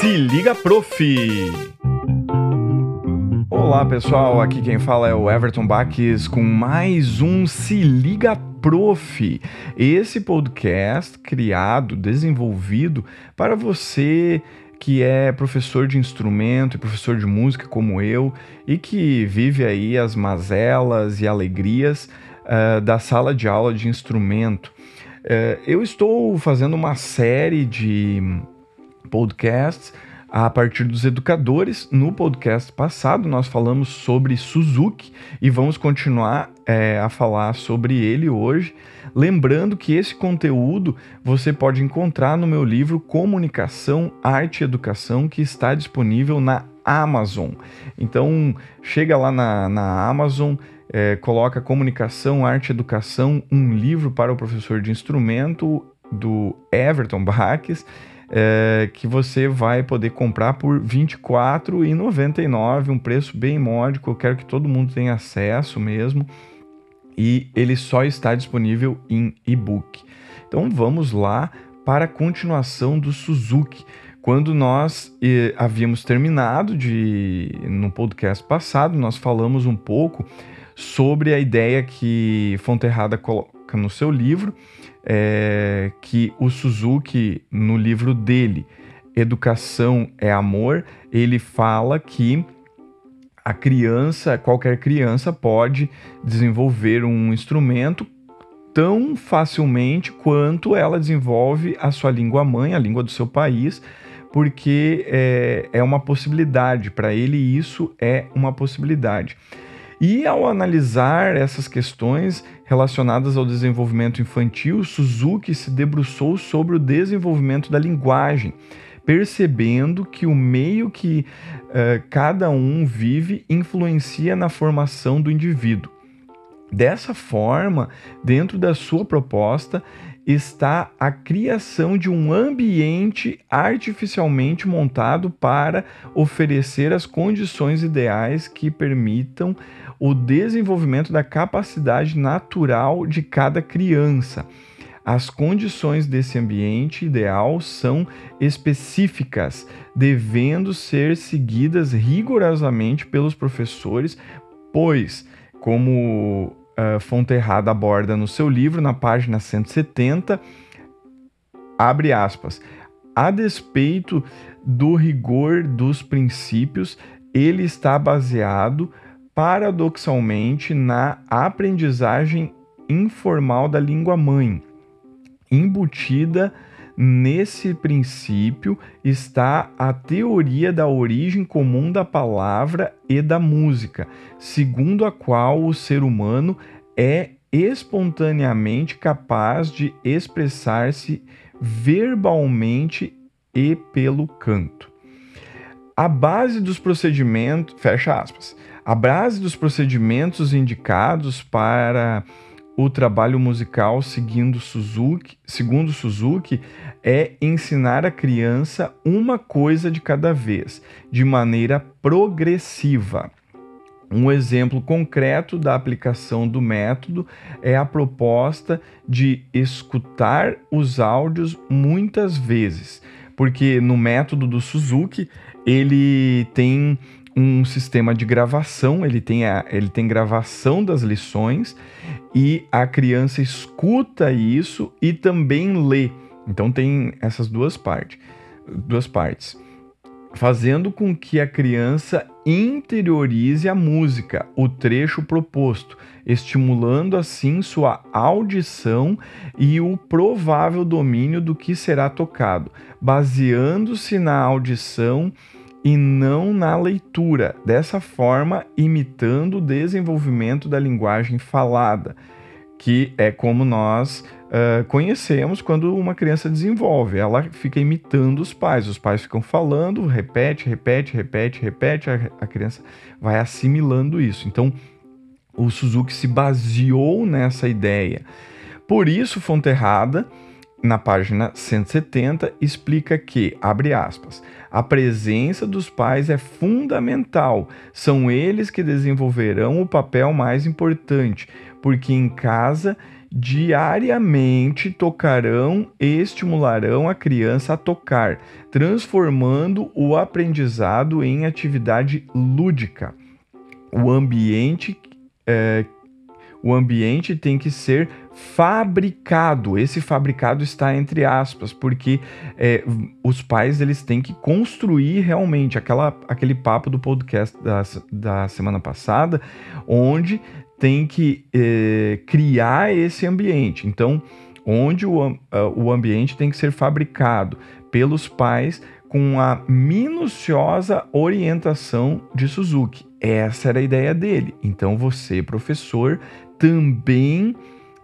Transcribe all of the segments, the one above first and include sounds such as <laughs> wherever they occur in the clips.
Se liga, prof! Olá pessoal, aqui quem fala é o Everton Baques com mais um Se Liga Prof. Esse podcast criado, desenvolvido para você que é professor de instrumento e professor de música como eu e que vive aí as mazelas e alegrias uh, da sala de aula de instrumento. Uh, eu estou fazendo uma série de podcasts a partir dos educadores. No podcast passado, nós falamos sobre Suzuki e vamos continuar é, a falar sobre ele hoje. Lembrando que esse conteúdo você pode encontrar no meu livro Comunicação, Arte e Educação, que está disponível na Amazon. Então, chega lá na, na Amazon. É, coloca Comunicação, Arte e Educação, um livro para o professor de instrumento do Everton Baques é, que você vai poder comprar por R$ 24,99, um preço bem módico. Eu quero que todo mundo tenha acesso mesmo. E ele só está disponível em e-book. Então vamos lá para a continuação do Suzuki. Quando nós eh, havíamos terminado de no podcast passado, nós falamos um pouco sobre a ideia que Fonterrada coloca no seu livro é, que o Suzuki, no livro dele, Educação é Amor, ele fala que a criança, qualquer criança, pode desenvolver um instrumento tão facilmente quanto ela desenvolve a sua língua mãe, a língua do seu país, porque é, é uma possibilidade. Para ele, isso é uma possibilidade. E ao analisar essas questões relacionadas ao desenvolvimento infantil, Suzuki se debruçou sobre o desenvolvimento da linguagem, percebendo que o meio que uh, cada um vive influencia na formação do indivíduo. Dessa forma, dentro da sua proposta, está a criação de um ambiente artificialmente montado para oferecer as condições ideais que permitam o desenvolvimento da capacidade natural de cada criança. As condições desse ambiente ideal são específicas, devendo ser seguidas rigorosamente pelos professores, pois, como uh, Fonterrada aborda no seu livro, na página 170, abre aspas, a despeito do rigor dos princípios, ele está baseado paradoxalmente na aprendizagem informal da língua mãe. Embutida nesse princípio está a teoria da origem comum da palavra e da música, segundo a qual o ser humano é espontaneamente capaz de expressar-se verbalmente e pelo canto. A base dos procedimentos, fecha aspas, a base dos procedimentos indicados para o trabalho musical seguindo Suzuki, segundo Suzuki é ensinar a criança uma coisa de cada vez, de maneira progressiva. Um exemplo concreto da aplicação do método é a proposta de escutar os áudios muitas vezes, porque no método do Suzuki ele tem um sistema de gravação, ele tem, a, ele tem gravação das lições e a criança escuta isso e também lê. Então tem essas duas partes, duas partes, fazendo com que a criança interiorize a música, o trecho proposto, estimulando assim sua audição e o provável domínio do que será tocado, baseando-se na audição e não na leitura, dessa forma imitando o desenvolvimento da linguagem falada, que é como nós uh, conhecemos quando uma criança desenvolve. Ela fica imitando os pais, os pais ficam falando, repete, repete, repete, repete, a, a criança vai assimilando isso. Então, o Suzuki se baseou nessa ideia. Por isso, Fonterrada na página 170, explica que, abre aspas, a presença dos pais é fundamental, são eles que desenvolverão o papel mais importante, porque em casa diariamente tocarão e estimularão a criança a tocar, transformando o aprendizado em atividade lúdica. O ambiente é, o ambiente tem que ser fabricado. Esse fabricado está entre aspas, porque é, os pais eles têm que construir realmente aquela, aquele papo do podcast da, da semana passada, onde tem que é, criar esse ambiente. Então, onde o, o ambiente tem que ser fabricado pelos pais com a minuciosa orientação de Suzuki. Essa era a ideia dele. Então você, professor, também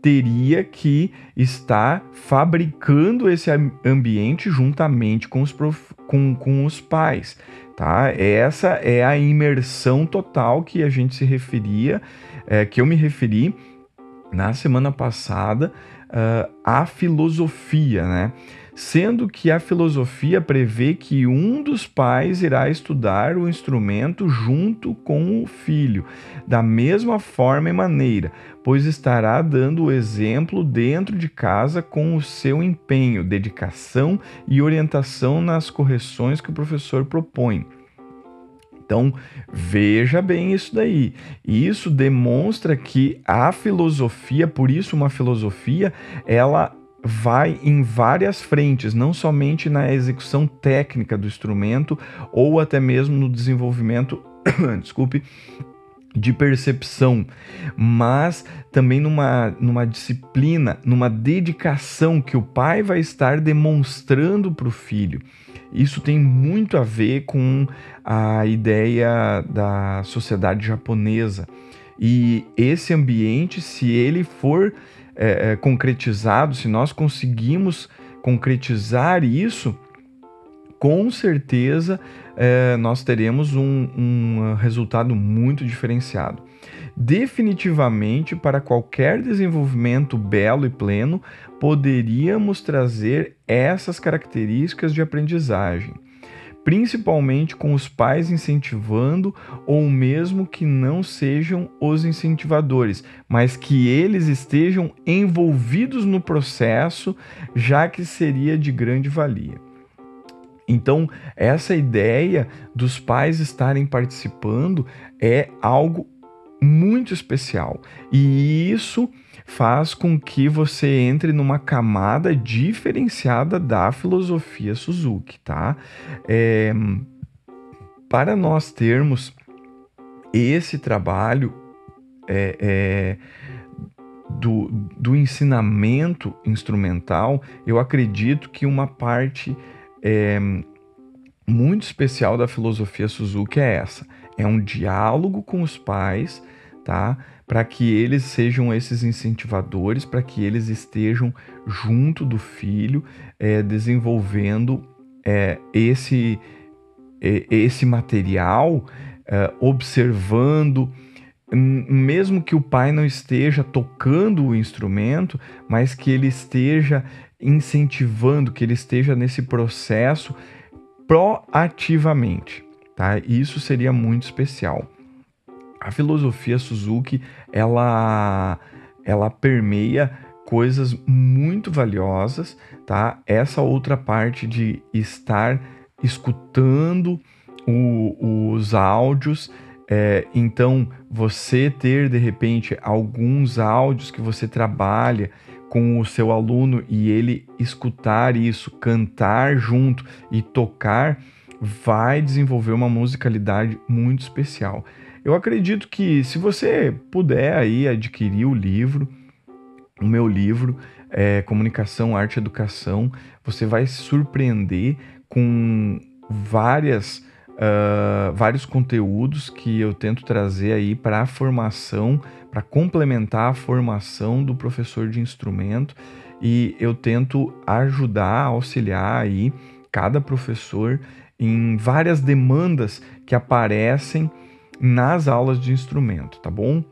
teria que estar fabricando esse ambiente juntamente com os, prof... com, com os pais. Tá? Essa é a imersão total que a gente se referia, é, que eu me referi na semana passada uh, à filosofia, né? Sendo que a filosofia prevê que um dos pais irá estudar o instrumento junto com o filho, da mesma forma e maneira, pois estará dando o exemplo dentro de casa com o seu empenho, dedicação e orientação nas correções que o professor propõe. Então, veja bem isso daí. Isso demonstra que a filosofia, por isso uma filosofia, ela vai em várias frentes, não somente na execução técnica do instrumento ou até mesmo no desenvolvimento, <coughs> desculpe, de percepção, mas também numa, numa disciplina, numa dedicação que o pai vai estar demonstrando para o filho. Isso tem muito a ver com a ideia da sociedade japonesa. E esse ambiente, se ele for é, é, concretizado, se nós conseguimos concretizar isso, com certeza é, nós teremos um, um resultado muito diferenciado. Definitivamente, para qualquer desenvolvimento belo e pleno, poderíamos trazer essas características de aprendizagem principalmente com os pais incentivando ou mesmo que não sejam os incentivadores, mas que eles estejam envolvidos no processo, já que seria de grande valia. Então, essa ideia dos pais estarem participando é algo muito especial. E isso faz com que você entre numa camada diferenciada da filosofia Suzuki, tá? É, para nós termos esse trabalho é, é, do, do ensinamento instrumental, eu acredito que uma parte é, muito especial da filosofia Suzuki é essa: é um diálogo com os pais, tá? para que eles sejam esses incentivadores, para que eles estejam junto do filho, é, desenvolvendo é, esse, é, esse material, é, observando, mesmo que o pai não esteja tocando o instrumento, mas que ele esteja incentivando, que ele esteja nesse processo proativamente, tá? Isso seria muito especial a filosofia Suzuki ela ela permeia coisas muito valiosas, tá? Essa outra parte de estar escutando o, os áudios, é, então você ter de repente alguns áudios que você trabalha com o seu aluno e ele escutar isso, cantar junto e tocar, vai desenvolver uma musicalidade muito especial. Eu acredito que se você puder aí adquirir o livro, o meu livro, é, Comunicação, Arte e Educação, você vai se surpreender com várias, uh, vários conteúdos que eu tento trazer aí para a formação, para complementar a formação do professor de instrumento e eu tento ajudar, auxiliar aí cada professor em várias demandas que aparecem nas aulas de instrumento, tá bom?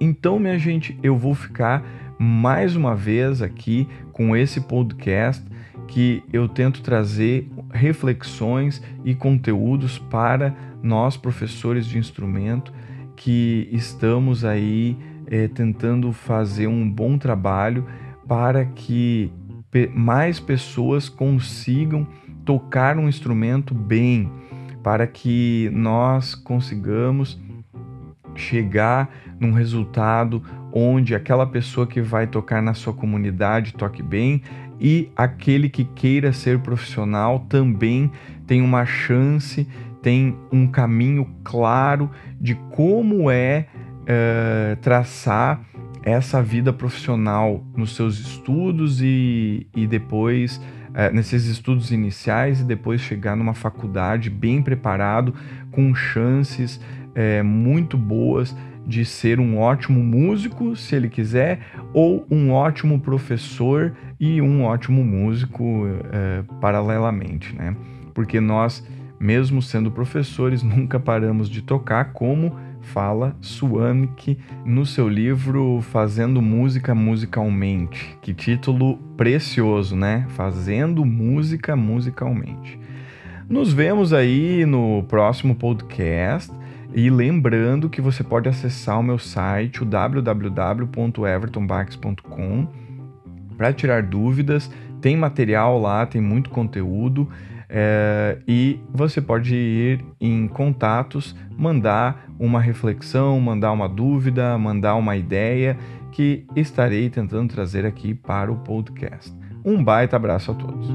Então, minha gente, eu vou ficar mais uma vez aqui com esse podcast que eu tento trazer reflexões e conteúdos para nós professores de instrumento que estamos aí é, tentando fazer um bom trabalho para que mais pessoas consigam tocar um instrumento bem, para que nós consigamos chegar num resultado onde aquela pessoa que vai tocar na sua comunidade toque bem e aquele que queira ser profissional também tem uma chance, tem um caminho claro de como é uh, traçar essa vida profissional nos seus estudos e, e depois uh, nesses estudos iniciais e depois chegar numa faculdade bem preparado com chances uh, muito boas de ser um ótimo músico, se ele quiser, ou um ótimo professor e um ótimo músico é, paralelamente, né? Porque nós, mesmo sendo professores, <laughs> nunca paramos de tocar, como fala Swank no seu livro Fazendo Música Musicalmente. Que título precioso, né? Fazendo Música Musicalmente. Nos vemos aí no próximo podcast. E lembrando que você pode acessar o meu site, o www.evertonbax.com, para tirar dúvidas. Tem material lá, tem muito conteúdo. É, e você pode ir em contatos, mandar uma reflexão, mandar uma dúvida, mandar uma ideia que estarei tentando trazer aqui para o podcast. Um baita abraço a todos.